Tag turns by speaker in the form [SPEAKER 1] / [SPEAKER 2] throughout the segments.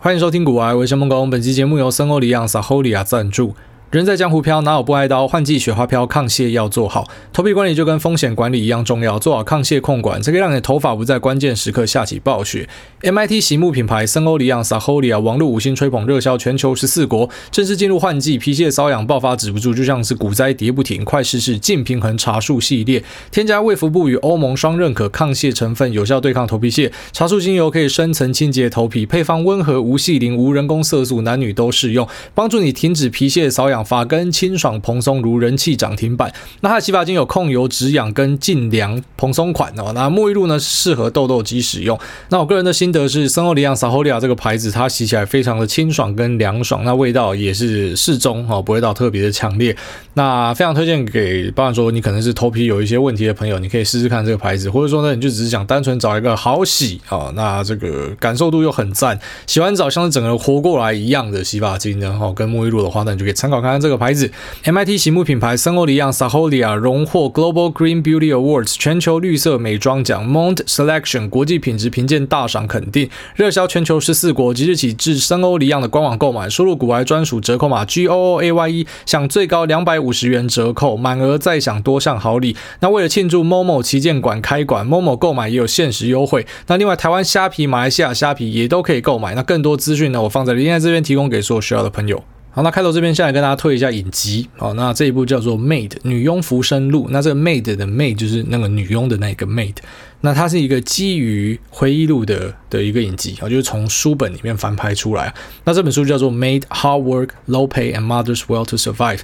[SPEAKER 1] 欢迎收听古埃维生梦工。本期节目由森欧里昂萨欧里亚赞助。人在江湖飘，哪有不挨刀？换季雪花飘，抗屑要做好。头皮管理就跟风险管理一样重要，做好抗屑控管，才可以让你的头发不在关键时刻下起暴雪。MIT 洗沐品牌森欧里昂 Saholia 网络五星吹捧，热销全球十四国。正式进入换季，皮屑瘙痒爆发止不住，就像是股灾跌不停。快试试净平衡茶树系列，添加卫福部与欧盟双认可抗屑成分，有效对抗头皮屑。茶树精油可以深层清洁头皮，配方温和无细磷、无人工色素，男女都适用，帮助你停止皮屑瘙痒。发根清爽蓬松如人气涨停板。那它的洗发精有控油止痒跟净凉蓬松款哦。那沐浴露呢，适合痘痘肌使用。那我个人的心得是，森欧里昂 Saholia 这个牌子，它洗起来非常的清爽跟凉爽，那味道也是适中哦，不会到特别的强烈。那非常推荐给，包含说你可能是头皮有一些问题的朋友，你可以试试看这个牌子，或者说呢，你就只是想单纯找一个好洗哦，那这个感受度又很赞，洗完澡像是整个人活过来一样的洗发精呢，哦，跟沐浴露的话，那你就可以参考看看这个牌子。MIT 洗沐品牌森欧黎漾 Saholia 荣获 Global Green Beauty Awards 全球绿色美妆奖，Monde Selection 国际品质评鉴大赏肯定，热销全球十四国，即日起至森欧黎漾的官网购买，输入股癌专属折扣码 G O O A Y E，享最高两百五十元折扣，满额再享多项好礼。那为了庆祝 Momo 旗舰馆开馆，Momo 购买也有限时优惠。那另外台湾虾皮、马来西亚虾皮也都可以购买。那更多资讯呢，我放在链接这边提供给所有需要的朋友。好，那开头这边先来跟大家推一下影集。好，那这一部叫做《Maid 女佣浮生录》。那这个 Maid 的 Maid 就是那个女佣的那个 Maid。那它是一个基于回忆录的的一个影集啊，就是从书本里面翻拍出来。那这本书叫做《Made Hard Work Low Pay and Mother's Will to Survive》。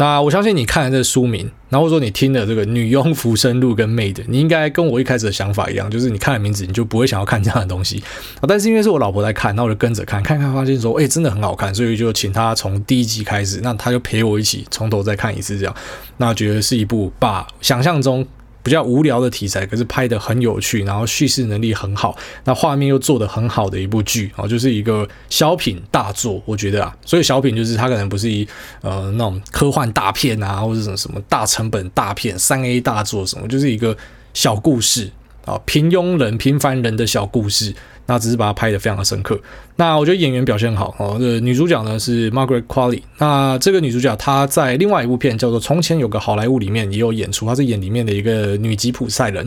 [SPEAKER 1] 那我相信你看了这书名，然后说你听了这个《女佣浮生录》跟《Made》，你应该跟我一开始的想法一样，就是你看了名字你就不会想要看这样的东西。但是因为是我老婆在看，那我就跟着看，看看发现说，哎，真的很好看，所以就请她从第一集开始，那她就陪我一起从头再看一次，这样，那觉得是一部把想象中。比较无聊的题材，可是拍的很有趣，然后叙事能力很好，那画面又做得很好的一部剧啊，就是一个小品大作，我觉得啊，所以小品就是它可能不是一呃那种科幻大片啊，或者什么什么大成本大片三 A 大作什么，就是一个小故事啊，平庸人平凡人的小故事。那只是把它拍得非常的深刻。那我觉得演员表现很好哦。这女主角呢是 Margaret Qualley。那这个女主角她在另外一部片叫做《从前有个好莱坞》里面也有演出，她是演里面的一个女吉普赛人。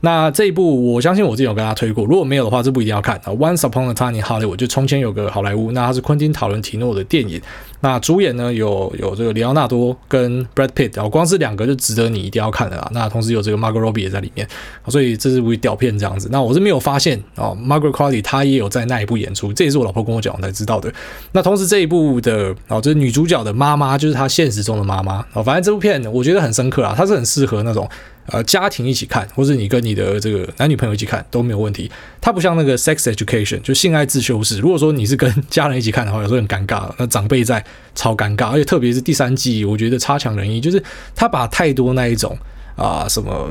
[SPEAKER 1] 那这一部我相信我自己有跟大家推过，如果没有的话，这部一定要看啊。Once Upon a Time in Hollywood，就从前有个好莱坞。那它是昆汀塔伦提诺的电影。那主演呢有有这个里奥纳多跟 Brad Pitt，然后光是两个就值得你一定要看的啦。那同时有这个 Margot Robbie 也在里面，所以这是部屌片这样子。那我是没有发现哦，Margaret Qualley 她也有在那一部演出，这也是我老婆跟我讲我才知道的。那同时这一部的哦，就是女主角的妈妈，就是她现实中的妈妈哦。反正这部片我觉得很深刻啊，它是很适合那种。呃，家庭一起看，或者你跟你的这个男女朋友一起看都没有问题。它不像那个 Sex Education，就性爱自修室。如果说你是跟家人一起看的话，有时候很尴尬。那长辈在超尴尬，而且特别是第三季，我觉得差强人意，就是他把太多那一种啊、什么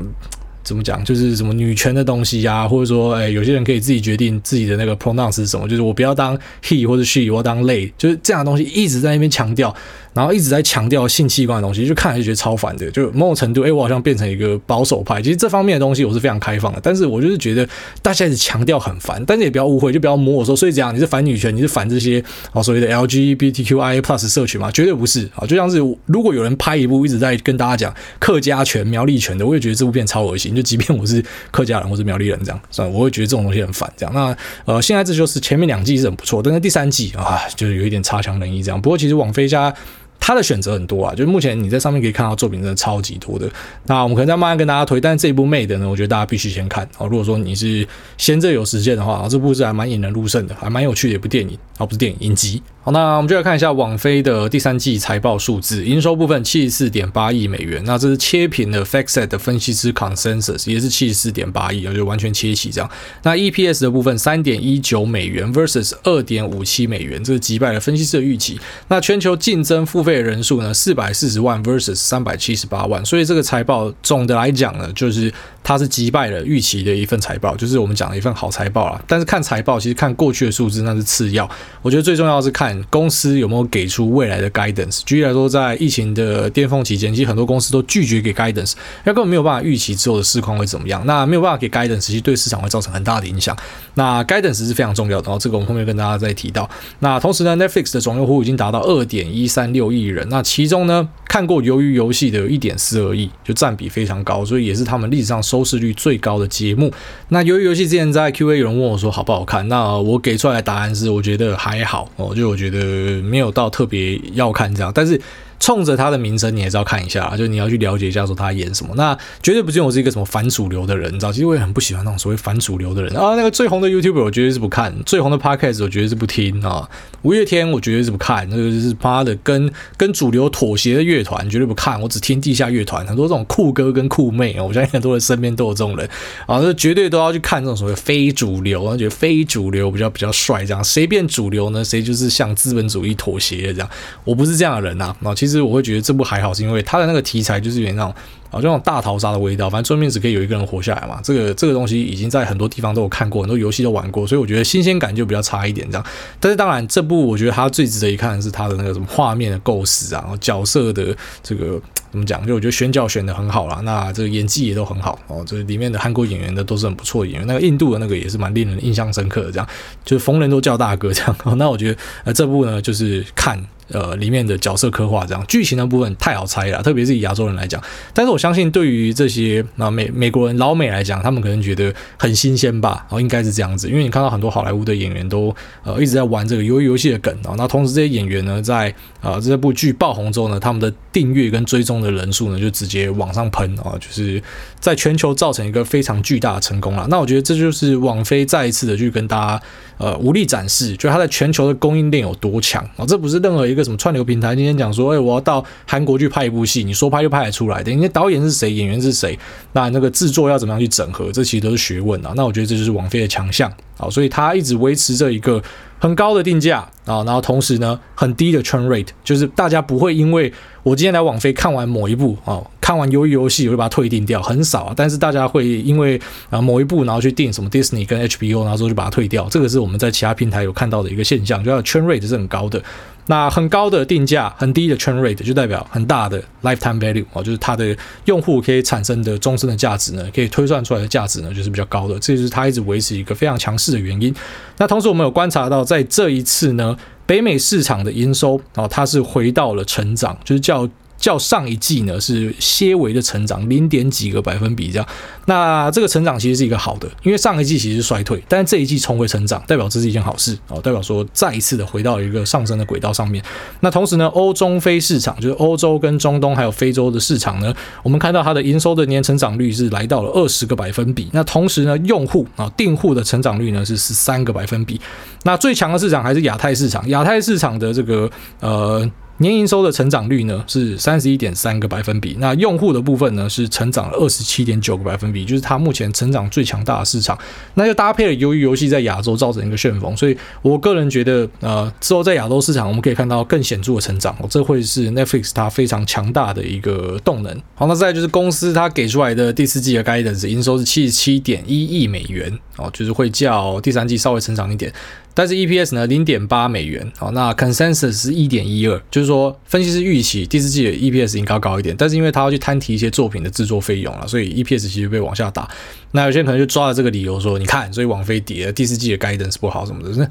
[SPEAKER 1] 怎么讲，就是什么女权的东西、啊，或者说哎，有些人可以自己决定自己的那个 pronoun 是什么，就是我不要当 he 或者 she，我要当 they，就是这样的东西一直在那边强调。然后一直在强调性器官的东西，就看来就觉得超烦的。就某种程度，哎，我好像变成一个保守派。其实这方面的东西我是非常开放的，但是我就是觉得大家一直强调很烦。但是也不要误会，就不要摸我说，所以这样你是反女权，你是反这些啊所谓的 LGBTQIA plus 社群吗？绝对不是啊！就像是如果有人拍一部一直在跟大家讲客家权、苗栗权的，我也觉得这部片超恶心。就即便我是客家人或是苗栗人这样，算我会觉得这种东西很烦。这样，那呃，现在这就是前面两季是很不错，但是第三季啊，就是有一点差强人意这样。不过其实网飞家。他的选择很多啊，就是目前你在上面可以看到作品真的超级多的。那我们可能再慢慢跟大家推，但是这一部《Made》呢，我觉得大家必须先看哦。如果说你是先这有时间的话，这部是还蛮引人入胜的，还蛮有趣的一部电影哦，不是电影，影集。好，那我们就来看一下网飞的第三季财报数字，营收部分七十四点八亿美元，那这是切平的 FactSet 的分析师 Consensus，也是七十四点八亿，就完全切齐这样。那 EPS 的部分三点一九美元 versus 二点五七美元，这是击败了分析师的预期。那全球竞争付费人数呢，四百四十万 versus 三百七十八万，所以这个财报总的来讲呢，就是。它是击败了预期的一份财报，就是我们讲的一份好财报啦。但是看财报，其实看过去的数字那是次要，我觉得最重要是看公司有没有给出未来的 guidance。举例来说，在疫情的巅峰期间，其实很多公司都拒绝给 guidance，因为根本没有办法预期之后的市况会怎么样。那没有办法给 guidance，其实对市场会造成很大的影响。那 guidance 是非常重要的，然后这个我们后面跟大家再提到。那同时呢，Netflix 的总用户已经达到二点一三六亿人，那其中呢，看过鱿鱼游戏的有一点四二亿，就占比非常高，所以也是他们历史上收收视率最高的节目。那由于游戏之前在 Q&A 有人问我说好不好看，那我给出来的答案是我觉得还好哦，就我觉得没有到特别要看这样，但是。冲着他的名声，你也是要看一下，就你要去了解一下，说他演什么。那绝对不是我是一个什么反主流的人，你知道？其实我也很不喜欢那种所谓反主流的人啊。那个最红的 YouTube，我绝对是不看；最红的 Podcast，我绝对是不听啊。五月天，我绝对是不看。那个就是妈的跟跟主流妥协的乐团，绝对不看。我只听地下乐团，很多这种酷哥跟酷妹啊，我相信很多人身边都有这种人啊。那绝对都要去看这种所谓非主流，我觉得非主流比较比较帅。这样谁变主流呢？谁就是向资本主义妥协的这样。我不是这样的人呐。啊，其实其实我会觉得这部。还好，是因为它的那个题材就是有点那种啊，就那种大逃杀的味道。反正最后面只可以有一个人活下来嘛。这个这个东西已经在很多地方都有看过，很多游戏都玩过，所以我觉得新鲜感就比较差一点这样。但是当然，这部我觉得它最值得一看的是它的那个什么画面的构思啊，然后角色的这个怎么讲？就我觉得选角选的很好啦，那这个演技也都很好哦。这里面的韩国演员的都是很不错演员，那个印度的那个也是蛮令人印象深刻的，这样就是逢人都叫大哥这样。那我觉得呃这部呢就是看。呃，里面的角色刻画这样，剧情的部分太好猜了，特别是以亚洲人来讲。但是我相信，对于这些啊美美国人老美来讲，他们可能觉得很新鲜吧，然后应该是这样子，因为你看到很多好莱坞的演员都呃一直在玩这个鱿鱼游戏的梗啊，那同时这些演员呢，在啊这部剧爆红之后呢，他们的订阅跟追踪的人数呢就直接往上喷啊，就是在全球造成一个非常巨大的成功了。那我觉得这就是网飞再一次的去跟大家呃无力展示，就它在全球的供应链有多强啊，这不是任何一个。什么串流平台？今天讲说，哎，我要到韩国去拍一部戏，你说拍就拍得出来的。人家导演是谁，演员是谁，那那个制作要怎么样去整合，这其实都是学问啊。那我觉得这就是王菲的强项啊，所以他一直维持着一个很高的定价啊，然后同时呢，很低的 churn rate，就是大家不会因为我今天来网飞看完某一部啊，看完鱿鱼游戏我就把它退订掉，很少啊。但是大家会因为啊某一部然后去订什么 Disney 跟 HBO，然后之后就把它退掉，这个是我们在其他平台有看到的一个现象，就要 churn rate 是很高的。那很高的定价，很低的 churn rate，就代表很大的 lifetime value 哦，就是它的用户可以产生的终身的价值呢，可以推算出来的价值呢，就是比较高的，这就是它一直维持一个非常强势的原因。那同时我们有观察到，在这一次呢，北美市场的营收哦，它是回到了成长，就是叫。较上一季呢是些微的成长，零点几个百分比这样。那这个成长其实是一个好的，因为上一季其实是衰退，但是这一季重回成长，代表这是一件好事哦，代表说再一次的回到一个上升的轨道上面。那同时呢，欧中非市场就是欧洲跟中东还有非洲的市场呢，我们看到它的营收的年成长率是来到了二十个百分比。那同时呢，用户啊订户的成长率呢是十三个百分比。那最强的市场还是亚太市场，亚太市场的这个呃。年营收的成长率呢是三十一点三个百分比，那用户的部分呢是成长了二十七点九个百分比，就是它目前成长最强大的市场。那就搭配了鱿鱼游戏在亚洲造成一个旋风，所以我个人觉得，呃，之后在亚洲市场我们可以看到更显著的成长，哦，这会是 Netflix 它非常强大的一个动能。好，那再就是公司它给出来的第四季的 guidance 营收是七十七点一亿美元，哦，就是会较第三季稍微成长一点。但是 EPS 呢，零点八美元，好，那 Consensus 是一点一二，就是说分析师预期第四季的 EPS 应该高高一点，但是因为他要去摊提一些作品的制作费用了，所以 EPS 其实被往下打。那有些人可能就抓了这个理由说，你看，所以网飞跌了，第四季的 Guidance 不好什么的，那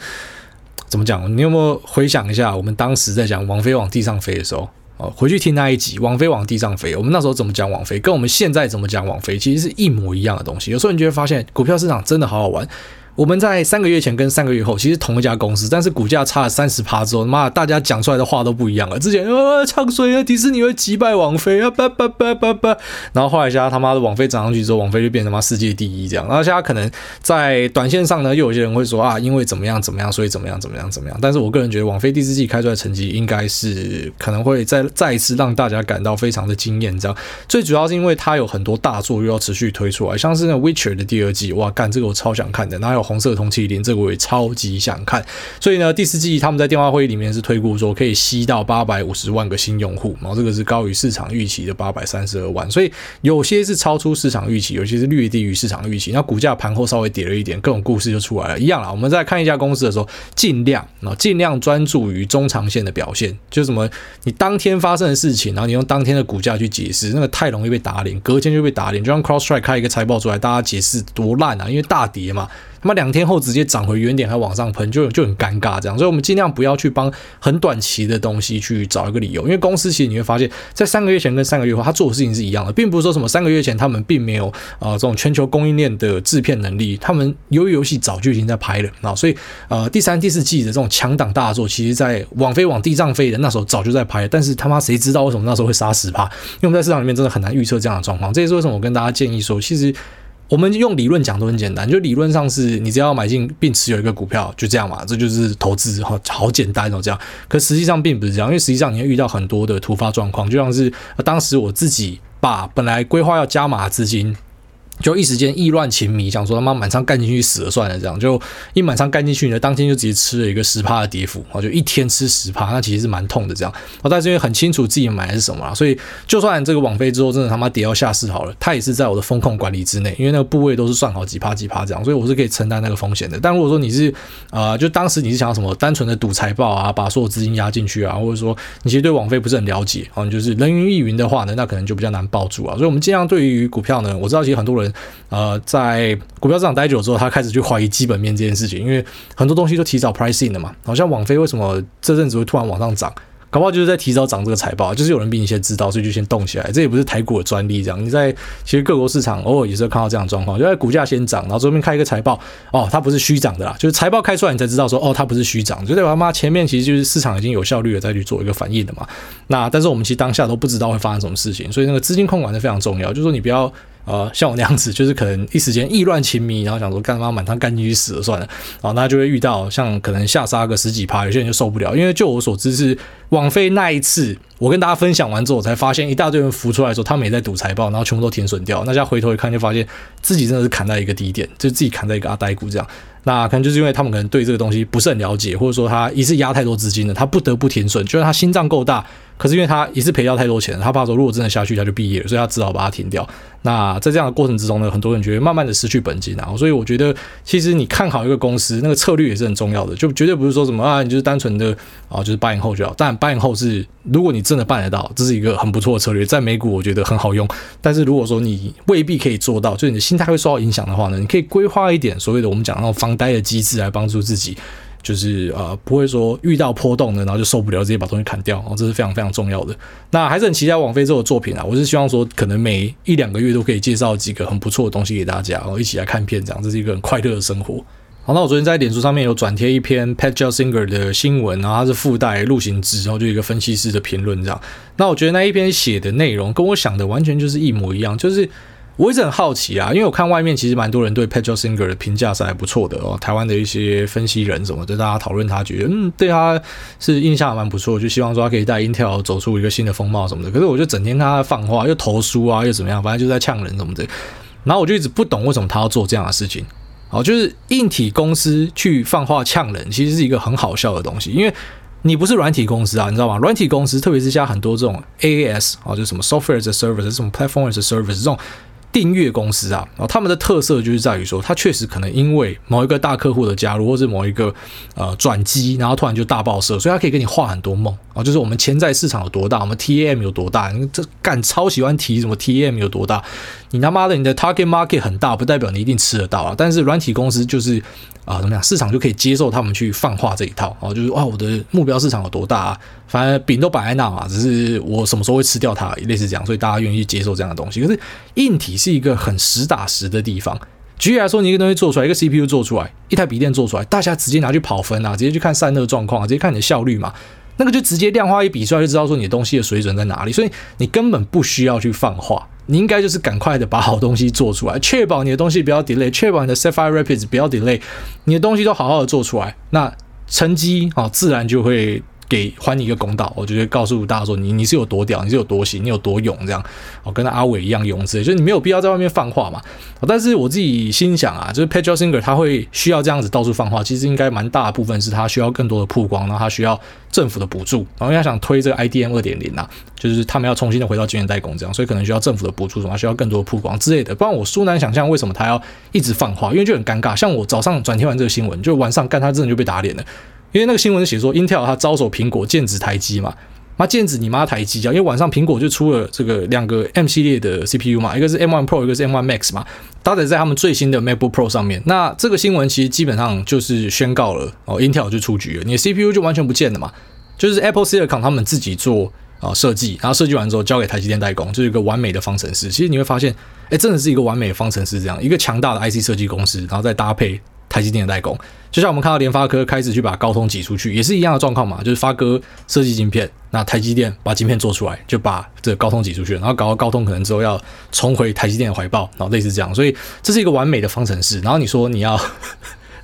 [SPEAKER 1] 怎么讲？你有没有回想一下，我们当时在讲网飞往地上飞的时候，哦，回去听那一集，网飞往地上飞，我们那时候怎么讲网飞，跟我们现在怎么讲网飞，其实是一模一样的东西。有时候你就会发现，股票市场真的好好玩。我们在三个月前跟三个月后其实同一家公司，但是股价差了三十趴之后，妈，大家讲出来的话都不一样了。之前啊，唱衰啊，迪士尼会击败网飞啊，叭叭叭叭叭，然后后来一下他妈的网飞涨上去之后，网飞就变成他妈世界第一这样。然后现在可能在短线上呢，又有些人会说啊，因为怎么样怎么样，所以怎么样怎么样怎么样。但是我个人觉得，网飞第四季开出来成绩应该是可能会再再一次让大家感到非常的惊艳。这样最主要是因为它有很多大作又要持续推出来，像是那《Witcher》的第二季，哇，干这个我超想看的。哪有红色通缉令，这个我也超级想看。所以呢，第四季他们在电话会议里面是推估说可以吸到八百五十万个新用户，然后这个是高于市场预期的八百三十二万，所以有些是超出市场预期，有些是略低于市场预期。那股价盘后稍微跌了一点，各种故事就出来了。一样啦，我们在看一家公司的时候，尽量啊尽量专注于中长线的表现，就什么你当天发生的事情，然后你用当天的股价去解释，那个太容易被打脸，隔天就被打脸。就像 Cross Strike 开一个财报出来，大家解释多烂啊，因为大跌嘛。那么两天后直接涨回原点，还往上喷，就就很尴尬这样。所以我们尽量不要去帮很短期的东西去找一个理由，因为公司其实你会发现，在三个月前跟三个月后，他做的事情是一样的，并不是说什么三个月前他们并没有呃这种全球供应链的制片能力，他们由于游戏早就已经在拍了啊。所以呃第三、第四季的这种强档大作，其实在网飞往地上飞的那时候早就在拍了，但是他妈谁知道为什么那时候会杀十趴？因为我们在市场里面真的很难预测这样的状况。这也是为什么我跟大家建议说，其实。我们用理论讲都很简单，就理论上是你只要买进并持有一个股票，就这样嘛，这就是投资，好好简单哦，这样。可实际上并不是这样，因为实际上你会遇到很多的突发状况，就像是当时我自己把本来规划要加码资金。就一时间意乱情迷，想说他妈满仓干进去死了算了，这样就一满仓干进去呢，当天就直接吃了一个十趴的跌幅，啊，就一天吃十趴，那其实是蛮痛的这样。哦，但是因为很清楚自己买的是什么，所以就算这个网飞之后真的他妈跌到下市好了，它也是在我的风控管理之内，因为那个部位都是算好几趴几趴这样，所以我是可以承担那个风险的。但如果说你是啊、就当时你是想要什么单纯的赌财报啊，把所有资金压进去啊，或者说你其实对网飞不是很了解啊，你就是人云亦云的话呢，那可能就比较难抱住啊。所以我们尽量对于股票呢，我知道其实很多人呃。在股票市场待久之后，他开始去怀疑基本面这件事情，因为很多东西都提早 pricing 了嘛。好像网飞为什么这阵子会突然往上涨？搞不好就是在提早涨这个财报，就是有人比你先知道，所以就先动起来。这也不是台股的专利，这样你在其实各国市场偶尔也是看到这样的状况，就在股价先涨，然后这边开一个财报，哦，它不是虚涨的啦，就是财报开出来你才知道说，哦，它不是虚涨，就代表他妈前面其实就是市场已经有效率的再去做一个反应的嘛。那但是我们其实当下都不知道会发生什么事情，所以那个资金控管是非常重要，就是说你不要。呃，像我那样子，就是可能一时间意乱情迷，然后想说干嘛满仓干进去死了算了，然后那就会遇到像可能下杀个十几趴，有些人就受不了。因为就我所知是网飞那一次，我跟大家分享完之后，我才发现一大堆人浮出来说他们也在赌财报，然后全部都停损掉。那现在回头一看，就发现自己真的是砍在一个低点，就自己砍在一个阿呆股这样。那可能就是因为他们可能对这个东西不是很了解，或者说他一次压太多资金了，他不得不停损，就算他心脏够大。可是因为他一次赔掉太多钱，他怕说如果真的下去他就毕业了，所以他只好把它停掉。那在这样的过程之中呢，很多人觉得慢慢的失去本金啊，所以我觉得其实你看好一个公司，那个策略也是很重要的，就绝对不是说什么啊，你就是单纯的啊，就是八年后就好。但 buy and hold 是如果你真的办得到，这是一个很不错的策略，在美股我觉得很好用。但是如果说你未必可以做到，就是你的心态会受到影响的话呢，你可以规划一点所谓的我们讲那种防呆的机制来帮助自己。就是呃，不会说遇到波动的，然后就受不了，直接把东西砍掉哦，这是非常非常重要的。那还是很期待网飞这个作品啊，我是希望说，可能每一两个月都可以介绍几个很不错的东西给大家，然后一起来看片，这样这是一个很快乐的生活。好，那我昨天在脸书上面有转贴一篇 Pat Gelsinger 的新闻，然后它是附带路行之，然后就一个分析师的评论这样。那我觉得那一篇写的内容跟我想的完全就是一模一样，就是。我一直很好奇啊，因为我看外面其实蛮多人对 Pat Gelsinger 的评价是还不错的哦。台湾的一些分析人什么的，大家讨论他，觉得嗯，对他是印象还蛮不错，就希望说他可以带 Intel 走出一个新的风貌什么的。可是我就整天看他放话，又投书啊，又怎么样，反正就在呛人什么的。然后我就一直不懂为什么他要做这样的事情。哦，就是硬体公司去放话呛人，其实是一个很好笑的东西，因为你不是软体公司啊，你知道吗？软体公司，特别是像很多这种 AAS 啊，就什么 Software as a Service，这种 Platform as a Service 这种。订阅公司啊，然后他们的特色就是在于说，它确实可能因为某一个大客户的加入，或是某一个呃转机，然后突然就大爆射，所以它可以给你画很多梦啊，就是我们潜在市场有多大，我们 TAM 有多大，你这干超喜欢提什么 TAM 有多大，你他妈的你的 Target Market 很大，不代表你一定吃得到啊。但是软体公司就是啊，怎么样，市场就可以接受他们去放话这一套啊，就是哇，我的目标市场有多大啊？反正饼都摆在那嘛，只是我什么时候会吃掉它，类似这样，所以大家愿意去接受这样的东西。可是硬体是一个很实打实的地方。举例来说，你一个东西做出来，一个 CPU 做出来，一台笔电做出来，大家直接拿去跑分啊，直接去看散热状况啊，直接看你的效率嘛，那个就直接量化一比出来，就知道说你的东西的水准在哪里。所以你根本不需要去放话，你应该就是赶快的把好东西做出来，确保你的东西不要 delay，确保你的 Sapphire Rapids 不要 delay，你的东西都好好的做出来，那成绩啊自然就会。给还你一个公道，我觉得告诉大家说你你是有多屌，你是有多行，你有多勇，这样哦，跟阿伟一样勇之类，就是你没有必要在外面放话嘛。但是我自己心想啊，就是 Peter Singer 他会需要这样子到处放话，其实应该蛮大的部分是他需要更多的曝光，然后他需要政府的补助，然后他想推这个 IDM 二点零啊，就是他们要重新的回到晶圆代工这样，所以可能需要政府的补助，什么需要更多的曝光之类的。不然我殊难想象为什么他要一直放话，因为就很尴尬。像我早上转听完这个新闻，就晚上干他真的就被打脸了。因为那个新闻写说，Intel 它招手苹果，剑指台积嘛，妈剑指你妈台积啊！因为晚上苹果就出了这个两个 M 系列的 CPU 嘛，一个是 M1 Pro，一个是 M1 Max 嘛，搭载在他们最新的 MacBook Pro 上面。那这个新闻其实基本上就是宣告了哦，Intel 就出局了，你的 CPU 就完全不见了嘛，就是 Apple Silicon 他们自己做啊设计，然后设计完之后交给台积电代工，就是一个完美的方程式。其实你会发现，哎，真的是一个完美的方程式，这样一个强大的 IC 设计公司，然后再搭配。台积电的代工，就像我们看到联发科开始去把高通挤出去，也是一样的状况嘛，就是发哥设计晶片，那台积电把晶片做出来，就把这个高通挤出去，然后搞到高通可能之后要重回台积电的怀抱，然后类似这样，所以这是一个完美的方程式。然后你说你要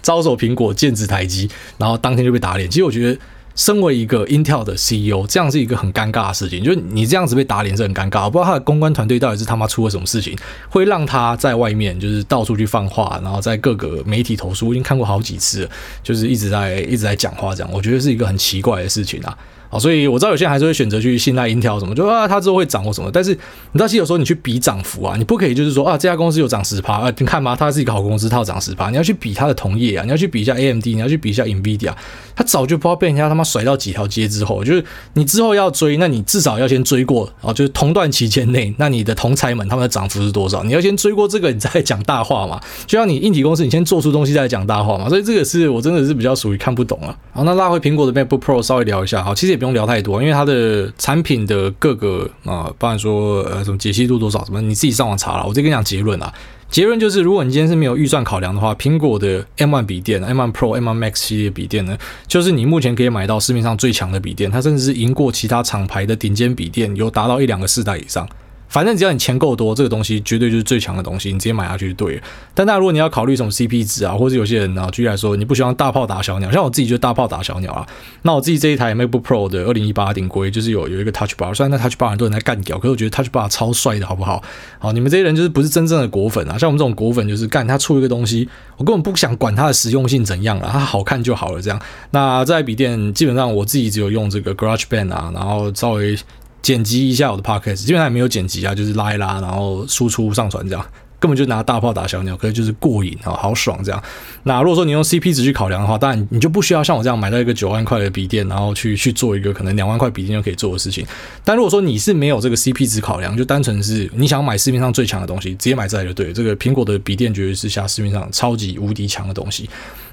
[SPEAKER 1] 招手苹果，剑指台积，然后当天就被打脸，其实我觉得。身为一个 Intel 的 CEO，这样是一个很尴尬的事情。就是你这样子被打脸是很尴尬，我不知道他的公关团队到底是他妈出了什么事情，会让他在外面就是到处去放话，然后在各个媒体投诉。我已经看过好几次，就是一直在一直在讲话这样，我觉得是一个很奇怪的事情啊。好，所以我知道有些人还是会选择去信赖 Intel 什么，就啊，它之后会涨或什么。但是你知道，其实有时候你去比涨幅啊，你不可以就是说啊，这家公司有涨十趴啊，你看嘛，它是一个好公司，它有涨十趴。你要去比它的同业啊，你要去比一下 AMD，你要去比一下 NVIDIA，它早就不知道被人家他妈甩到几条街之后，就是你之后要追，那你至少要先追过啊，就是同段期间内，那你的同侪们他们的涨幅是多少？你要先追过这个，你再讲大话嘛。就像你硬体公司，你先做出东西再讲大话嘛。所以这个是我真的是比较属于看不懂啊。好，那拉回苹果的 MacBook Pro 稍微聊一下，好，其实也不用聊太多，因为它。的产品的各个啊，包含说呃什么解析度多少什么，你自己上网查了。我再跟你讲结论啊，结论就是，如果你今天是没有预算考量的话，苹果的 M1 笔电、M1 Pro、M1 Max 系列笔电呢，就是你目前可以买到市面上最强的笔电，它甚至是赢过其他厂牌的顶尖笔电，有达到一两个世代以上。反正只要你钱够多，这个东西绝对就是最强的东西，你直接买下去就对了。但那如果你要考虑什么 CP 值啊，或者有些人啊，举例来说，你不希望大炮打小鸟，像我自己就大炮打小鸟啊。那我自己这一台 MacBook Pro 的二零一八顶规，就是有有一个 Touch Bar，虽然那 Touch Bar 很多人在干掉，可是我觉得 Touch Bar 超帅的，好不好？好，你们这些人就是不是真正的果粉啊。像我们这种果粉，就是干他出一个东西，我根本不想管它的实用性怎样了，它好看就好了。这样，那这台笔电基本上我自己只有用这个 GarageBand 啊，然后稍微。剪辑一下我的 podcast，基本上也没有剪辑啊，就是拉一拉，然后输出上传这样，根本就拿大炮打小鸟，可是就是过瘾啊，好爽这样。那如果说你用 CP 值去考量的话，当然你就不需要像我这样买到一个九万块的笔电，然后去去做一个可能两万块笔电就可以做的事情。但如果说你是没有这个 CP 值考量，就单纯是你想买市面上最强的东西，直接买这台就对。这个苹果的笔电绝对是下市面上超级无敌强的东西。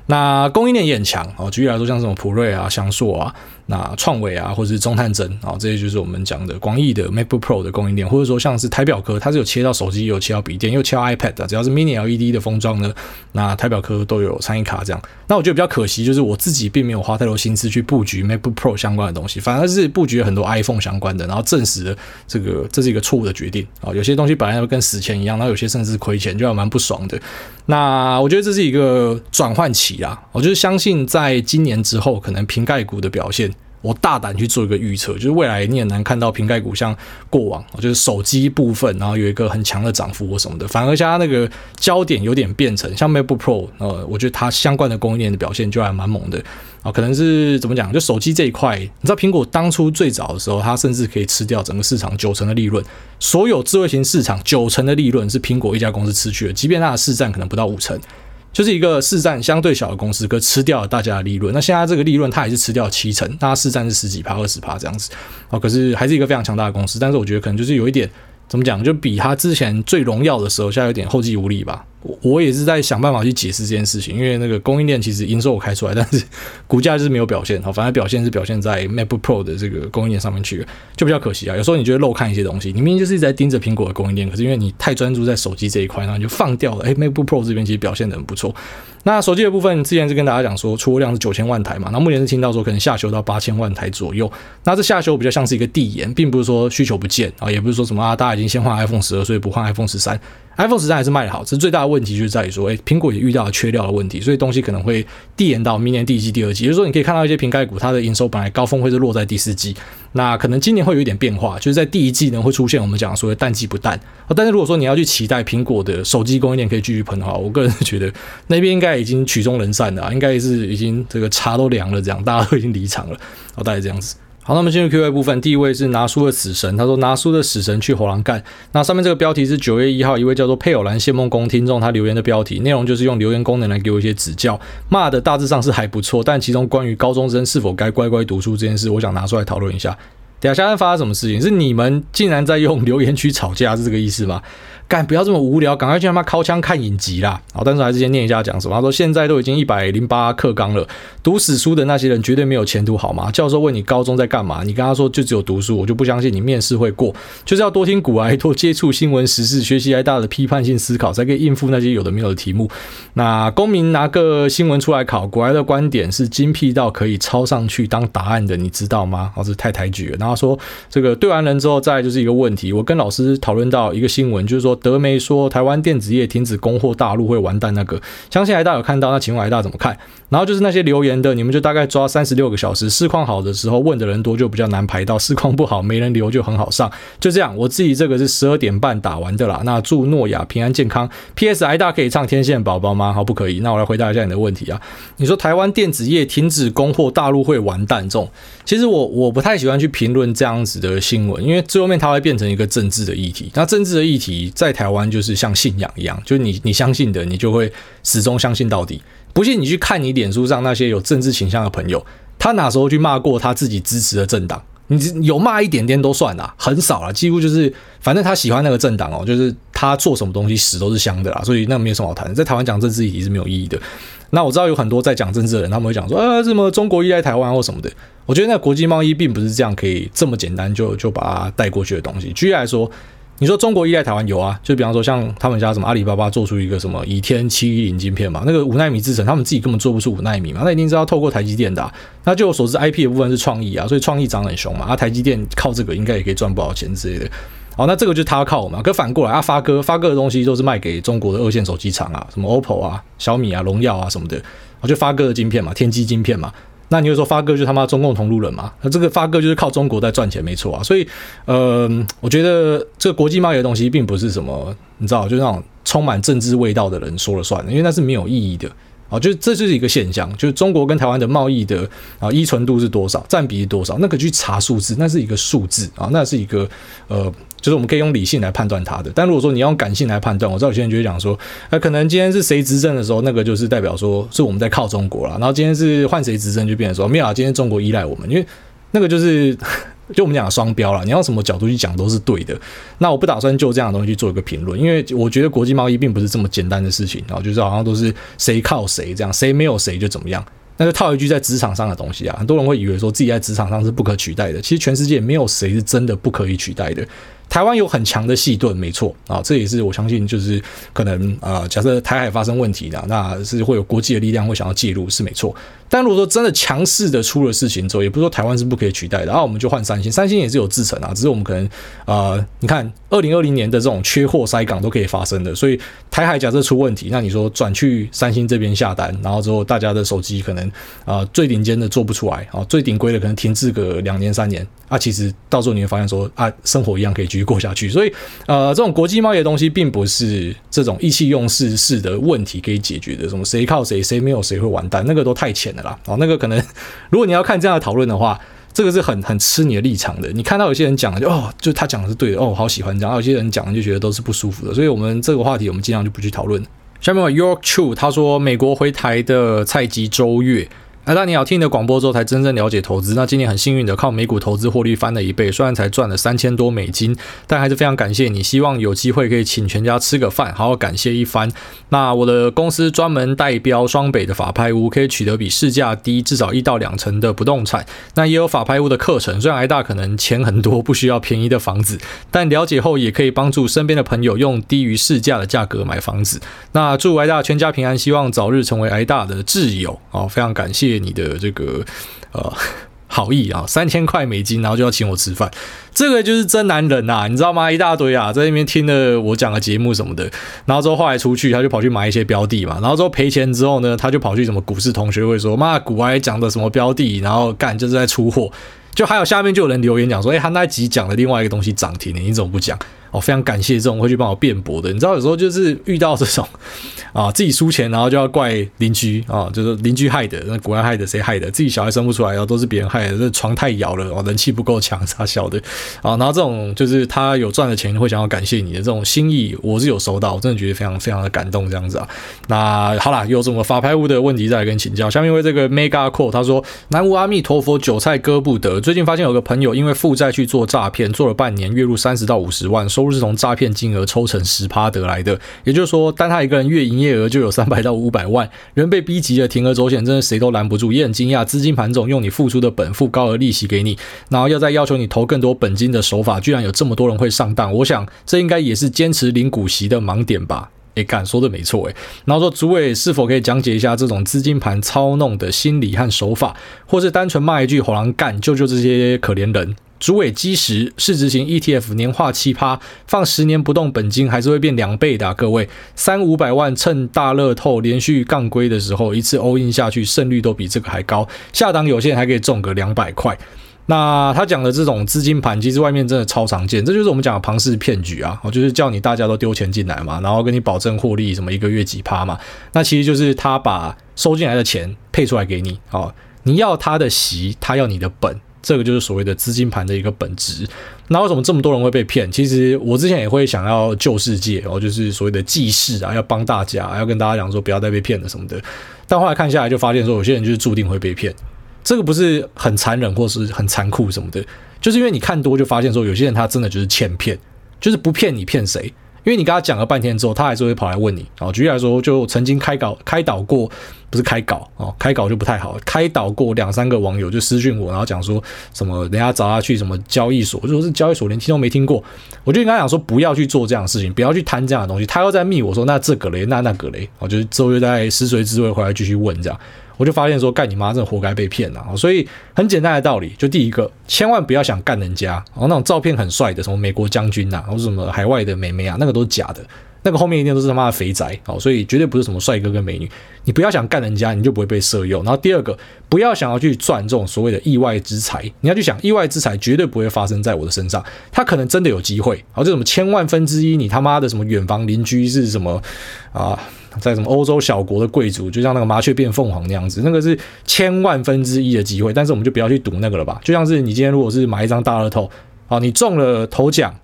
[SPEAKER 1] 那供应链也很强哦，举例来说，像什么普瑞啊、祥硕啊、那创纬啊，或者是中探针啊，这些就是我们讲的广义的 MacBook Pro 的供应链，或者说像是台表科，它是有切到手机，有切到笔电，又切到 iPad 的，只要是 Mini LED 的封装呢，那台表科都有参与卡这样。那我觉得比较可惜，就是我自己并没有花太多心思去布局 MacBook Pro 相关的东西，反而是布局了很多 iPhone 相关的，然后证实了这个这是一个错误的决定啊。有些东西本来要跟死钱一样，然后有些甚至亏钱，就还蛮不爽的。那我觉得这是一个转换期啊，我就是相信在今年之后，可能苹概股的表现。我大胆去做一个预测，就是未来你很难看到苹概股像过往，就是手机部分，然后有一个很强的涨幅或什么的，反而像它那个焦点有点变成像 MacBook Pro，呃，我觉得它相关的供应链的表现就还蛮猛的啊，可能是怎么讲？就手机这一块，你知道苹果当初最早的时候，它甚至可以吃掉整个市场九成的利润，所有智慧型市场九成的利润是苹果一家公司吃去的，即便它的市占可能不到五成。就是一个市占相对小的公司，可吃掉大家的利润。那现在这个利润，它还是吃掉七成，那它市占是十几趴、二十趴这样子。哦，可是还是一个非常强大的公司。但是我觉得可能就是有一点，怎么讲，就比它之前最荣耀的时候，现在有点后继无力吧。我也是在想办法去解释这件事情，因为那个供应链其实营收我开出来，但是 股价就是没有表现。好，反而表现是表现在 MacBook Pro 的这个供应链上面去，就比较可惜啊。有时候你觉得漏看一些东西，你明明就是一直在盯着苹果的供应链，可是因为你太专注在手机这一块，然后你就放掉了。哎，MacBook Pro 这边其实表现得很不错。那手机的部分，之前是跟大家讲说出货量是九千万台嘛，那目前是听到说可能下修到八千万台左右。那这下修比较像是一个递延，并不是说需求不见啊，也不是说什么啊，大家已经先换 iPhone 十二，所以不换 iPhone 十三。iPhone 十三还是卖的好，只是最大的问题就是在于说，哎，苹果也遇到了缺料的问题，所以东西可能会递延到明年第一季、第二季。也就是说，你可以看到一些瓶盖股，它的营收本来高峰会是落在第四季，那可能今年会有一点变化，就是在第一季呢会出现我们讲说的淡季不淡。但是如果说你要去期待苹果的手机供应链可以继续喷的话，我个人觉得那边应该已经曲终人散了，应该是已经这个茶都凉了，这样大家都已经离场了，哦，大概这样子。好，那么进入 Q&A 部分。第一位是拿书的死神，他说拿书的死神去火狼干。那上面这个标题是九月一号一位叫做佩偶兰谢梦工听众他留言的标题，内容就是用留言功能来给我一些指教。骂的大致上是还不错，但其中关于高中生是否该乖乖读书这件事，我想拿出来讨论一下。等下，现在发生什么事情？是你们竟然在用留言区吵架，是这个意思吗？干，不要这么无聊，赶快去他妈尻枪看影集啦！好，但是还是先念一下讲什么。他说现在都已经一百零八课纲了，读死书的那些人绝对没有前途，好吗？教授问你高中在干嘛，你跟他说就只有读书，我就不相信你面试会过。就是要多听股癌，多接触新闻时事，学习癌大的批判性思考，才可以应付那些有的没有的题目。那公民拿个新闻出来考，股癌的观点是精辟到可以抄上去当答案的，你知道吗？好，这太抬举了。然后他说这个对完人之后，再就是一个问题，我跟老师讨论到一个新闻，就是说。德媒说台湾电子业停止供货大陆会完蛋，那个相信癌大有看到，那请问癌大怎么看？然后就是那些留言的，你们就大概抓三十六个小时，市况好的时候问的人多就比较难排到，市况不好没人留就很好上，就这样。我自己这个是十二点半打完的啦。那祝诺亚平安健康。P.S. 癌大可以唱天线宝宝吗？好，不可以。那我来回答一下你的问题啊。你说台湾电子业停止供货，大陆会完蛋这种，其实我我不太喜欢去评论这样子的新闻，因为最后面它会变成一个政治的议题。那政治的议题在台湾就是像信仰一样，就你你相信的，你就会始终相信到底。不信你去看你脸书上那些有政治倾向的朋友，他哪时候去骂过他自己支持的政党？你有骂一点点都算啦，很少啦，几乎就是反正他喜欢那个政党哦，就是他做什么东西屎都是香的啦，所以那没有什么好谈。在台湾讲政治议题是没有意义的。那我知道有很多在讲政治的人，他们会讲说啊，什么中国依赖台湾或什么的。我觉得那国际贸易并不是这样可以这么简单就就把它带过去的东西。举例来说。你说中国依赖台湾有啊？就比方说像他们家什么阿里巴巴做出一个什么倚天七一零晶片嘛，那个五奈米制程，他们自己根本做不出五奈米嘛，那一定是要透过台积电的。那就我所知，IP 的部分是创意啊，所以创意涨很凶嘛，啊台积电靠这个应该也可以赚不少钱之类的。好，那这个就他靠嘛。可反过来啊，发哥发哥的东西都是卖给中国的二线手机厂啊，什么 OPPO 啊、小米啊、荣耀啊什么的，我就发哥的晶片嘛，天玑晶片嘛。那你就说发哥就他妈中共同路人嘛？那这个发哥就是靠中国在赚钱，没错啊。所以，呃，我觉得这个国际贸易的东西并不是什么，你知道，就那种充满政治味道的人说了算的，因为那是没有意义的。啊，就这就是一个现象，就是中国跟台湾的贸易的啊依存度是多少，占比是多少，那个去查数字，那是一个数字啊，那是一个呃，就是我们可以用理性来判断它的。但如果说你用感性来判断，我知道有些人就会讲说，那可能今天是谁执政的时候，那个就是代表说是我们在靠中国了，然后今天是换谁执政就变成说没有啊，今天中国依赖我们，因为那个就是。就我们讲的双标了，你要什么角度去讲都是对的。那我不打算就这样的东西去做一个评论，因为我觉得国际贸易并不是这么简单的事情，然后就是好像都是谁靠谁这样，谁没有谁就怎么样。那就套一句在职场上的东西啊，很多人会以为说自己在职场上是不可取代的，其实全世界没有谁是真的不可以取代的。台湾有很强的细盾，没错啊，这也是我相信，就是可能啊，假设台海发生问题的，那是会有国际的力量会想要介入，是没错。但如果说真的强势的出了事情之后，也不是说台湾是不可以取代的，然后我们就换三星，三星也是有制程啊，只是我们可能啊，你看二零二零年的这种缺货塞港都可以发生的，所以台海假设出问题，那你说转去三星这边下单，然后之后大家的手机可能啊最顶尖的做不出来啊，最顶规的可能停滞个两年三年啊，其实到时候你会发现说啊，生活一样可以继续过下去，所以呃，这种国际贸易的东西并不是这种意气用事式的问题可以解决的，什么谁靠谁，谁没有谁会完蛋，那个都太浅了啦。哦，那个可能，如果你要看这样的讨论的话，这个是很很吃你的立场的。你看到有些人讲的就哦，就他讲的是对的哦，好喜欢这样；有些人讲的就觉得都是不舒服的。所以，我们这个话题我们尽量就不去讨论。下面有 York Chu 他说，美国回台的菜鸡周月。哎，那你好，听你的广播之后才真正了解投资。那今年很幸运的靠美股投资获利翻了一倍，虽然才赚了三千多美金，但还是非常感谢你。希望有机会可以请全家吃个饭，好好感谢一番。那我的公司专门代标双北的法拍屋，可以取得比市价低至少一到两成的不动产。那也有法拍屋的课程，虽然挨大可能钱很多，不需要便宜的房子，但了解后也可以帮助身边的朋友用低于市价的价格买房子。那祝癌大全家平安，希望早日成为癌大的挚友。好，非常感谢。借你的这个呃，好意啊，三千块美金，然后就要请我吃饭，这个就是真男人呐、啊，你知道吗？一大堆啊，在那边听了我讲的节目什么的，然后之后后来出去，他就跑去买一些标的嘛，然后之后赔钱之后呢，他就跑去什么股市同学会说，妈，股外讲的什么标的，然后干就是在出货，就还有下面就有人留言讲说，哎，他那集讲的另外一个东西涨停，你怎么不讲？哦，非常感谢这种会去帮我辩驳的。你知道，有时候就是遇到这种啊，自己输钱，然后就要怪邻居啊，就是邻居害的，那国外害的，谁害的？自己小孩生不出来，然后都是别人害的。这床太摇了，哦，人气不够强，啥小的啊。然后这种就是他有赚的钱会想要感谢你的这种心意，我是有收到，我真的觉得非常非常的感动，这样子啊。那好啦，有什么法拍屋的问题再来跟请教。下面为这个 Mega Call 他说：南无阿弥陀佛，韭菜割不得。最近发现有个朋友因为负债去做诈骗，做了半年，月入三十到五十万，收入是从诈骗金额抽成十趴得来的，也就是说，单他一个人月营业额就有三百到五百万，人被逼急了，铤而走险，真的谁都拦不住。也很惊讶，资金盘总用你付出的本付高额利息给你，然后要再要求你投更多本金的手法，居然有这么多人会上当。我想这应该也是坚持领股息的盲点吧？诶，敢说的没错诶。然后说，主委是否可以讲解一下这种资金盘操弄的心理和手法，或是单纯骂一句“好狼干”，救救这些可怜人？主委基石市值型 ETF 年化七趴，放十年不动本金还是会变两倍的啊。各位，三五百万趁大乐透连续杠龟的时候，一次 all in 下去，胜率都比这个还高。下档有限还可以中个两百块。那他讲的这种资金盘，其实外面真的超常见，这就是我们讲的庞氏骗局啊。我就是叫你大家都丢钱进来嘛，然后跟你保证获利，什么一个月几趴嘛。那其实就是他把收进来的钱配出来给你，哦，你要他的息，他要你的本。这个就是所谓的资金盘的一个本质。那为什么这么多人会被骗？其实我之前也会想要救世界哦，就是所谓的济世啊，要帮大家，要跟大家讲说不要再被骗了什么的。但后来看下来就发现说，有些人就是注定会被骗。这个不是很残忍或是很残酷什么的，就是因为你看多就发现说，有些人他真的就是欠骗，就是不骗你骗谁？因为你跟他讲了半天之后，他还是会跑来问你。哦，举例来说，就曾经开稿开导过，不是开稿哦，开稿就不太好。开导过两三个网友就私讯我，然后讲说什么人家找他去什么交易所，就说是交易所连听都没听过。我就跟他讲说，不要去做这样的事情，不要去贪这样的东西。他又在密我说，那这个嘞，那那个嘞，我就之后又在食髓知味回来继续问这样。我就发现说，干你妈，真的活该被骗啊！所以很简单的道理，就第一个，千万不要想干人家。然后那种照片很帅的，什么美国将军呐，或者什么海外的美眉啊，那个都是假的，那个后面一定都是他妈的肥宅。好，所以绝对不是什么帅哥跟美女。你不要想干人家，你就不会被色诱。然后第二个，不要想要去赚这种所谓的意外之财。你要去想，意外之财绝对不会发生在我的身上，他可能真的有机会。好，这什么千万分之一，你他妈的什么远房邻居是什么啊？在什么欧洲小国的贵族，就像那个麻雀变凤凰那样子，那个是千万分之一的机会，但是我们就不要去赌那个了吧。就像是你今天如果是买一张大乐透，啊，你中了头奖，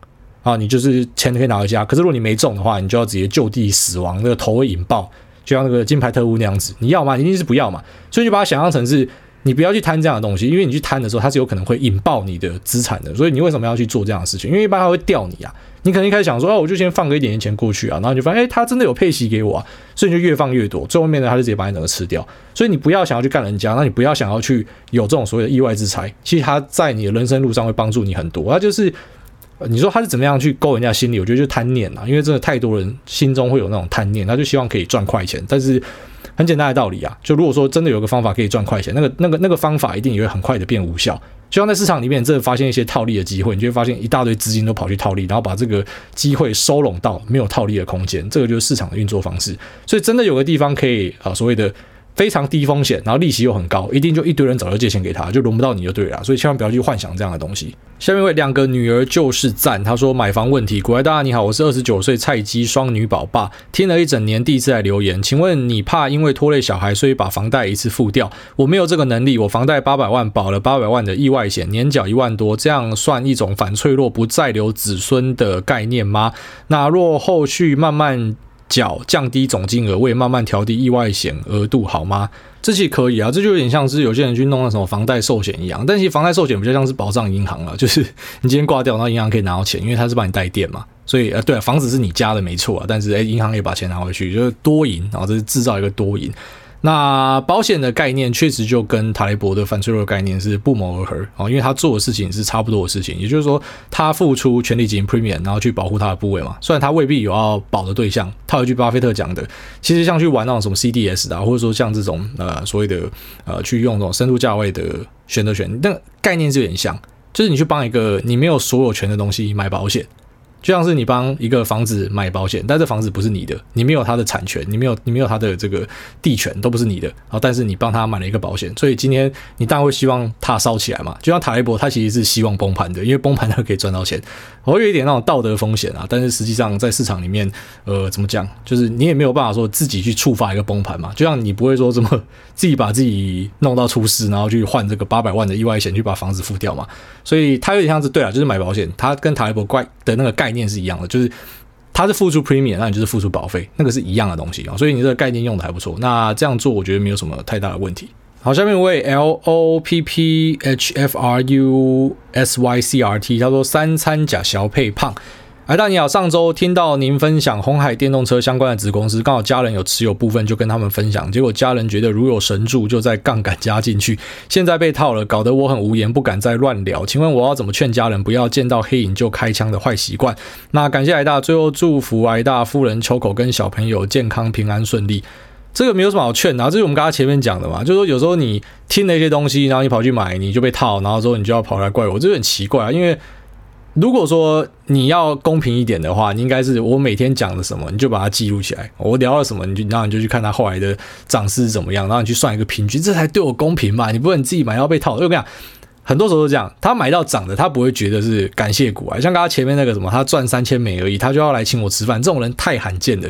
[SPEAKER 1] 啊，你就是钱可以拿回家。可是如果你没中的话，你就要直接就地死亡，那个头会引爆，就像那个金牌特务那样子。你要吗？一定是不要嘛。所以就把它想象成是。你不要去贪这样的东西，因为你去贪的时候，它是有可能会引爆你的资产的。所以你为什么要去做这样的事情？因为一般它会钓你啊。你可能一开始想说，哦，我就先放个一点点钱过去啊，然后你就发现，哎，它真的有配息给我啊，所以你就越放越多。最后面呢，它就直接把你整个吃掉。所以你不要想要去干人家，那你不要想要去有这种所谓的意外之财。其实它在你的人生路上会帮助你很多。它就是，你说它是怎么样去勾人家心理？我觉得就贪念啊，因为真的太多人心中会有那种贪念，他就希望可以赚快钱，但是。很简单的道理啊，就如果说真的有个方法可以赚快钱，那个、那个、那个方法一定也会很快的变无效。就像在市场里面，真的发现一些套利的机会，你就会发现一大堆资金都跑去套利，然后把这个机会收拢到没有套利的空间。这个就是市场的运作方式。所以真的有个地方可以啊，所谓的。非常低风险，然后利息又很高，一定就一堆人早就借钱给他，就轮不到你就对了。所以千万不要去幻想这样的东西。下面为两个女儿就是赞，他说买房问题，古来大家你好，我是二十九岁菜鸡双女宝爸，听了一整年，第一次来留言，请问你怕因为拖累小孩，所以把房贷一次付掉？我没有这个能力，我房贷八百万，保了八百万的意外险，年缴一万多，这样算一种反脆弱不再留子孙的概念吗？那若后续慢慢。缴降低总金额，我也慢慢调低意外险额度，好吗？这其实可以啊，这就有点像是有些人去弄那什么房贷寿险一样，但其实房贷寿险比较像是保障银行了，就是你今天挂掉，那银行可以拿到钱，因为它是帮你带电嘛，所以呃，对啊，房子是你家的没错啊，但是诶，银行也把钱拿回去，就是多赢，然后这是制造一个多赢。那保险的概念确实就跟塔雷伯的反脆弱概念是不谋而合啊，因为他做的事情是差不多的事情，也就是说，他付出权利金 premium，然后去保护他的部位嘛。虽然他未必有要保的对象，他有一句巴菲特讲的，其实像去玩那种什么 CDS 的，或者说像这种呃所谓的呃去用这种深度价位的选择权，那概念是有点像，就是你去帮一个你没有所有权的东西买保险。就像是你帮一个房子买保险，但这房子不是你的，你没有它的产权，你没有你没有它的这个地权，都不是你的。然后，但是你帮他买了一个保险，所以今天你当然会希望它烧起来嘛。就像塔雷伯，他其实是希望崩盘的，因为崩盘他可以赚到钱。我有一点那种道德风险啊，但是实际上在市场里面，呃，怎么讲，就是你也没有办法说自己去触发一个崩盘嘛。就像你不会说怎么自己把自己弄到出事，然后去换这个八百万的意外险去把房子付掉嘛。所以它有点像是对啊，就是买保险，它跟塔雷伯怪的那个概概念是一样的，就是它是付出 premium，那你就是付出保费，那个是一样的东西啊。所以你这个概念用的还不错。那这样做我觉得没有什么太大的问题。好，下面一位 L O P P H F R U S Y C R T，他说三餐假小配胖。哎，大你好，上周听到您分享鸿海电动车相关的子公司，刚好家人有持有部分，就跟他们分享，结果家人觉得如有神助，就在杠杆加进去，现在被套了，搞得我很无言，不敢再乱聊。请问我要怎么劝家人不要见到黑影就开枪的坏习惯？那感谢艾大，最后祝福艾大夫人秋口跟小朋友健康平安顺利。这个没有什么好劝的，啊，这是我们刚刚前面讲的嘛，就是说有时候你听了一些东西，然后你跑去买，你就被套，然后之后你就要跑来怪我，这就很奇怪啊。因为如果说你要公平一点的话，你应该是我每天讲的什么，你就把它记录起来。我聊了什么，你就然后你就去看他后来的涨势怎么样，然后你去算一个平均，这才对我公平嘛。你不能自己买要被套。我跟你讲，很多时候都这样，他买到涨的，他不会觉得是感谢股啊。像刚刚前面那个什么，他赚三千美而已，他就要来请我吃饭，这种人太罕见了。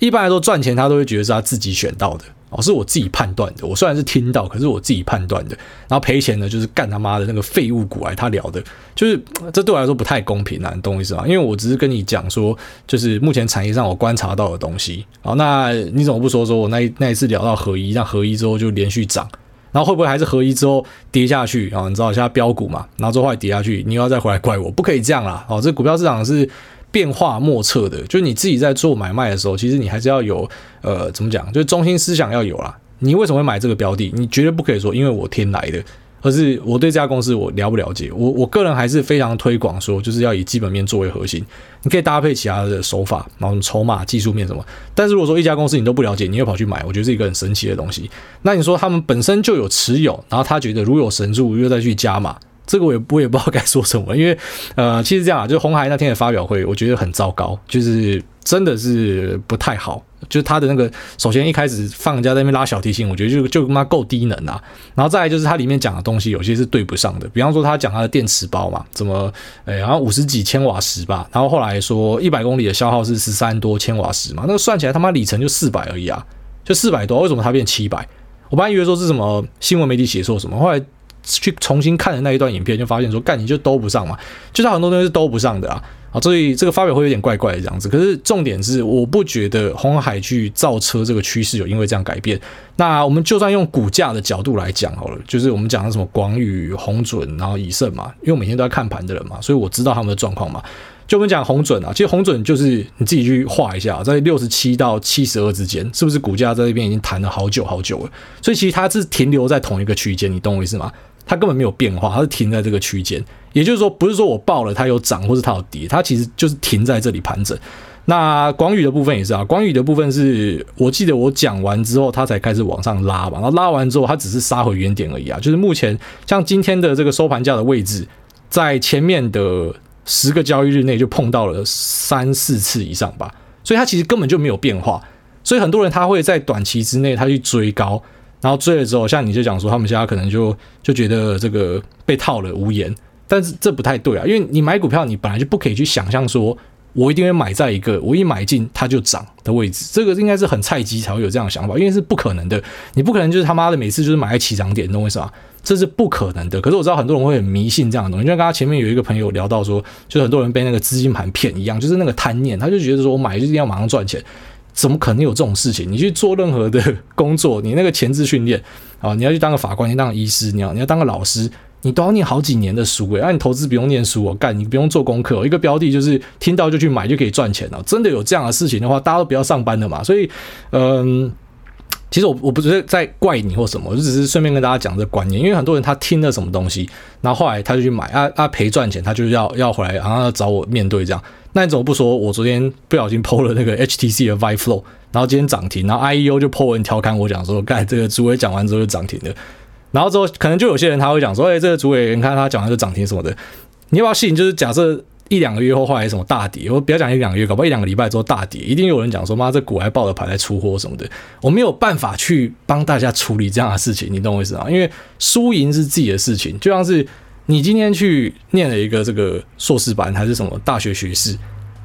[SPEAKER 1] 一般来说，赚钱他都会觉得是他自己选到的哦，是我自己判断的。我虽然是听到，可是我自己判断的。然后赔钱呢，就是干他妈的那个废物股来他聊的，就是这对我来说不太公平啊，你懂我意思吗？因为我只是跟你讲说，就是目前产业上我观察到的东西。好，那你怎么不说说我那那一次聊到合一，那合一之后就连续涨，然后会不会还是合一之后跌下去啊？你知道现在标股嘛，然后之后还跌下去，你又要再回来怪我，不可以这样啦。哦，这股票市场是。变化莫测的，就是你自己在做买卖的时候，其实你还是要有呃，怎么讲？就是中心思想要有啦。你为什么会买这个标的？你绝对不可以说因为我天来的，而是我对这家公司我了不了解。我我个人还是非常推广说，就是要以基本面作为核心。你可以搭配其他的手法，然后筹码、技术面什么。但是如果说一家公司你都不了解，你又跑去买，我觉得是一个很神奇的东西。那你说他们本身就有持有，然后他觉得如有神助，又再去加码。这个我也我也不知道该说什么，因为呃，其实这样啊，就是鸿海那天的发表会，我觉得很糟糕，就是真的是不太好。就是他的那个，首先一开始放人家在那边拉小提琴，我觉得就就他妈够低能啊。然后再来就是它里面讲的东西有些是对不上的，比方说他讲他的电池包嘛，怎么诶，好像五十几千瓦时吧，然后后来说一百公里的消耗是十三多千瓦时嘛，那个算起来他妈里程就四百而已啊，就四百多，为什么它变七百？我本来以为说是什么新闻媒体写错什么，后来。去重新看的那一段影片，就发现说，干你就兜不上嘛，就是很多东西是兜不上的啊，啊，所以这个发表会有点怪怪的这样子。可是重点是，我不觉得红海去造车这个趋势有因为这样改变。那我们就算用股价的角度来讲好了，就是我们讲的什么广宇、红准，然后以盛嘛，因为每天都在看盘的人嘛，所以我知道他们的状况嘛。就我们讲红准啊，其实红准就是你自己去画一下，在六十七到七十二之间，是不是股价在这边已经弹了好久好久了？所以其实它是停留在同一个区间，你懂我意思吗？它根本没有变化，它是停在这个区间，也就是说，不是说我报了它有涨，或是它有跌，它其实就是停在这里盘整。那广宇的部分也是啊，广宇的部分是我记得我讲完之后，它才开始往上拉吧，然后拉完之后，它只是杀回原点而已啊。就是目前像今天的这个收盘价的位置，在前面的十个交易日内就碰到了三四次以上吧，所以它其实根本就没有变化。所以很多人他会在短期之内他去追高。然后追了之后，像你就讲说，他们现在可能就就觉得这个被套了无言，但是这不太对啊，因为你买股票，你本来就不可以去想象说，我一定会买在一个我一买进它就涨的位置，这个应该是很菜鸡才会有这样的想法，因为是不可能的，你不可能就是他妈的每次就是买在起涨点，懂我意思吧？这是不可能的。可是我知道很多人会很迷信这样的东西，就像刚刚前面有一个朋友聊到说，就是很多人被那个资金盘骗一样，就是那个贪念，他就觉得说我买就一定要马上赚钱。怎么可能有这种事情？你去做任何的工作，你那个前置训练啊，你要去当个法官，你当个医师，你要你要当个老师，你都要念好几年的书诶。那、你投资不用念书哦，干你不用做功课，一个标的就是听到就去买就可以赚钱了。真的有这样的事情的话，大家都不要上班了嘛。所以，嗯，其实我我不是在怪你或什么，我就只是顺便跟大家讲这个观念，因为很多人他听了什么东西，然后后来他就去买啊啊赔赚钱，他就要要回来，然后要找我面对这样。那你怎么不说？我昨天不小心 PO 了那个 HTC 的 ViFlow，然后今天涨停，然后 IEO 就 PO 文调侃我讲说，盖这个主委讲完之后就涨停了。然后之后可能就有些人他会讲说，哎，这个主委你看他讲完就涨停什么的，你要不要信？就是假设。一两个月后，后来什么大跌？我不要讲一两个月，搞不好一两个礼拜之后大跌，一定有人讲说妈，这股还抱着牌在出货什么的。我没有办法去帮大家处理这样的事情，你懂我意思啊？因为输赢是自己的事情，就像是你今天去念了一个这个硕士班还是什么大学学士。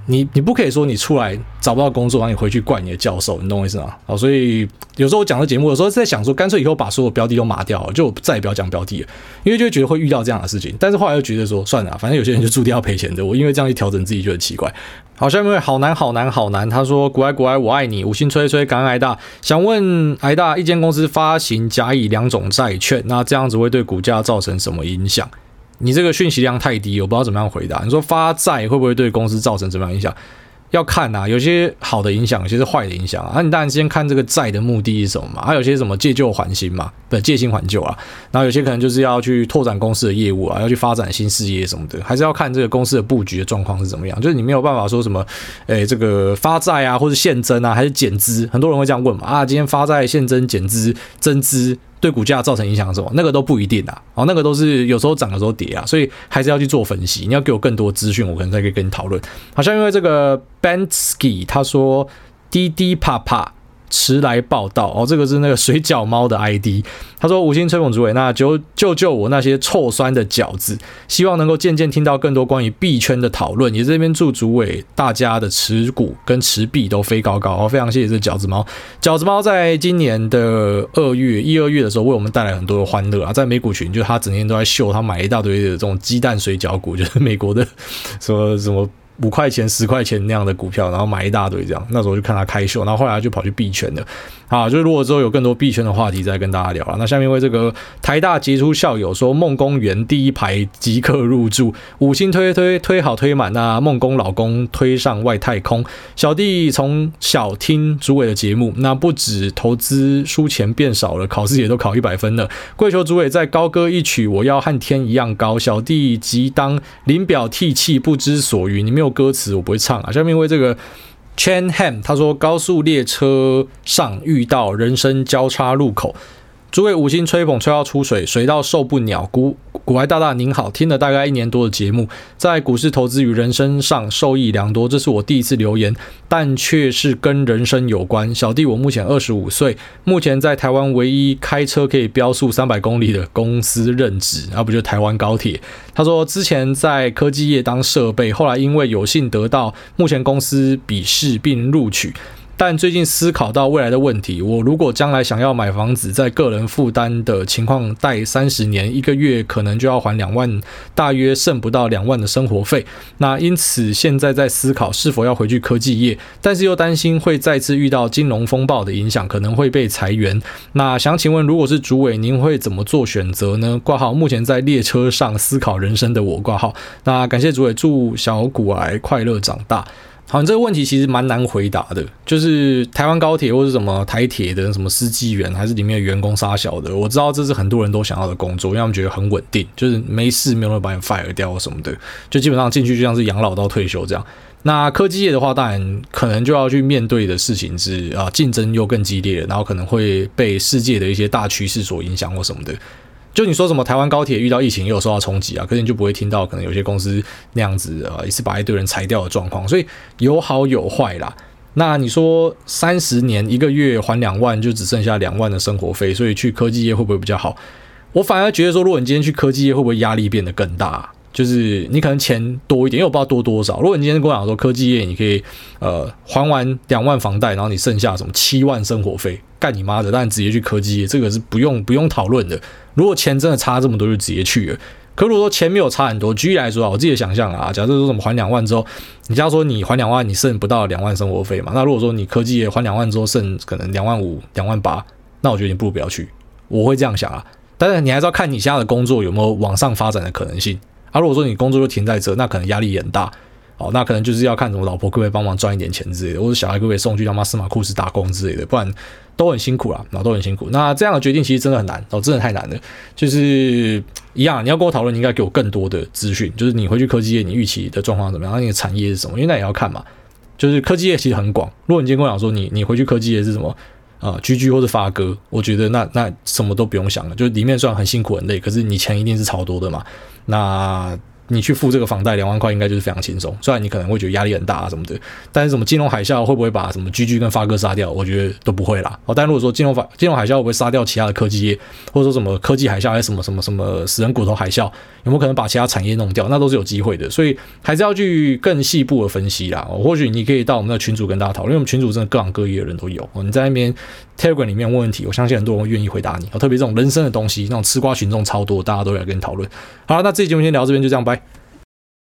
[SPEAKER 1] 你你不可以说你出来找不到工作，然后你回去怪你的教授，你懂我意思吗？好，所以有时候我讲的节目，有时候在想说，干脆以后把所有标的都码掉，就再也不要讲标的了，因为就会觉得会遇到这样的事情。但是后来又觉得说，算了，反正有些人就注定要赔钱的，我因为这样去调整自己就很奇怪。好，下面位好难好难好难，他说：“股癌股癌我爱你，五星吹吹，感恩癌大。想问癌大，一间公司发行甲乙两种债券，那这样子会对股价造成什么影响？”你这个讯息量太低，我不知道怎么样回答。你说发债会不会对公司造成怎么样影响？要看呐、啊，有些好的影响，有些是坏的影响啊。那你当然先看这个债的目的是什么嘛？还有些什么借旧还新嘛，不借新还旧啊。然后有些可能就是要去拓展公司的业务啊，要去发展新事业什么的，还是要看这个公司的布局的状况是怎么样。就是你没有办法说什么，诶，这个发债啊，或者现增啊，还是减资？很多人会这样问嘛？啊，今天发债、现增、减资、增资。对股价造成影响的时候，那个都不一定啊，哦，那个都是有时候涨，有时候跌啊，所以还是要去做分析。你要给我更多资讯，我可能才可以跟你讨论。好像因为这个 Bensky 他说滴滴啪啪。迟来报道哦，这个是那个水饺猫的 ID。他说：“五星吹捧主委，那就救救我那些臭酸的饺子，希望能够渐渐听到更多关于币圈的讨论。也这边祝主委大家的持股跟持币都飞高高哦，非常谢谢这饺子猫。饺子猫在今年的二月一二月的时候，为我们带来很多的欢乐啊，在美股群，就他整天都在秀他买一大堆的这种鸡蛋水饺股，就是美国的什么什么。”五块钱、十块钱那样的股票，然后买一大堆这样，那时候就看他开秀，然后后来就跑去币圈了。啊，就是如果之后有更多币圈的话题，再跟大家聊了。那下面为这个台大杰出校友说，梦公园第一排即刻入住，五星推推推好推满。那梦公老公推上外太空，小弟从小听主委的节目，那不止投资输钱变少了，考试也都考一百分了。跪求主委再高歌一曲，我要和天一样高。小弟即当临表涕泣，不知所云。你没有有歌词，我不会唱啊。下面为这个。Chen Ham 他说，高速列车上遇到人生交叉路口。诸位五星吹捧吹到出水，水到受不了。股股癌大大您好，听了大概一年多的节目，在股市投资与人生上受益良多。这是我第一次留言，但却是跟人生有关。小弟我目前二十五岁，目前在台湾唯一开车可以飙速三百公里的公司任职，而不就台湾高铁。他说之前在科技业当设备，后来因为有幸得到目前公司笔试并录取。但最近思考到未来的问题，我如果将来想要买房子，在个人负担的情况贷三十年，一个月可能就要还两万，大约剩不到两万的生活费。那因此现在在思考是否要回去科技业，但是又担心会再次遇到金融风暴的影响，可能会被裁员。那想请问，如果是主委，您会怎么做选择呢？挂号，目前在列车上思考人生的我挂号。那感谢主委，祝小骨癌快乐长大。好，这个问题其实蛮难回答的，就是台湾高铁或者什么台铁的什么司机员，还是里面的员工杀小的，我知道这是很多人都想要的工作，因为他们觉得很稳定，就是没事没有人把你 fire 掉什么的，就基本上进去就像是养老到退休这样。那科技业的话，当然可能就要去面对的事情是啊，竞争又更激烈，然后可能会被世界的一些大趋势所影响或什么的。就你说什么台湾高铁遇到疫情也有受到冲击啊，可是你就不会听到可能有些公司那样子啊，也是把一堆人裁掉的状况，所以有好有坏啦。那你说三十年一个月还两万，就只剩下两万的生活费，所以去科技业会不会比较好？我反而觉得说，如果你今天去科技业，会不会压力变得更大？就是你可能钱多一点，因为我不知道多多少。如果你今天跟我讲说科技业，你可以呃还完两万房贷，然后你剩下什么七万生活费，干你妈的！但直接去科技业，这个是不用不用讨论的。如果钱真的差这么多，就直接去了。可如果说钱没有差很多，举例来说啊，我自己的想象啊，假设说什么还两万之后，你假如说你还两万，你剩不到两万生活费嘛？那如果说你科技也还两万之后剩可能两万五、两万八，那我觉得你不如不要去。我会这样想啊，但是你还是要看你现在的工作有没有往上发展的可能性。啊，如果说你工作就停在这，那可能压力也很大。哦，那可能就是要看什么老婆可不可以帮忙赚一点钱之类的，或者小孩可不可以送去他妈司马库斯打工之类的，不然都很辛苦啦，然后都很辛苦。那这样的决定其实真的很难哦，真的太难了。就是一样，你要跟我讨论，你应该给我更多的资讯，就是你回去科技业，你预期的状况怎么样？那你的产业是什么？因为那也要看嘛。就是科技业其实很广，如果你今天跟我讲说你你回去科技业是什么啊居居或者发哥，我觉得那那什么都不用想了，就是里面虽然很辛苦很累，可是你钱一定是超多的嘛。那你去付这个房贷两万块，应该就是非常轻松。虽然你可能会觉得压力很大啊什么的，但是什么金融海啸会不会把什么 GG 跟发哥杀掉？我觉得都不会啦。哦，但如果说金融法金融海啸会不会杀掉其他的科技业，或者说什么科技海啸还是什么什么什么死人骨头海啸，有没有可能把其他产业弄掉？那都是有机会的。所以还是要去更细部的分析啦。哦或许你可以到我们的群组跟大家讨论，因为我们群组真的各行各业的人都有。你在那边 Telegram 里面问问题，我相信很多人会愿意回答你。特别这种人生的东西，那种吃瓜群众超多，大家都来跟你讨论。好了，那这期节目先聊到这边，就这样，拜。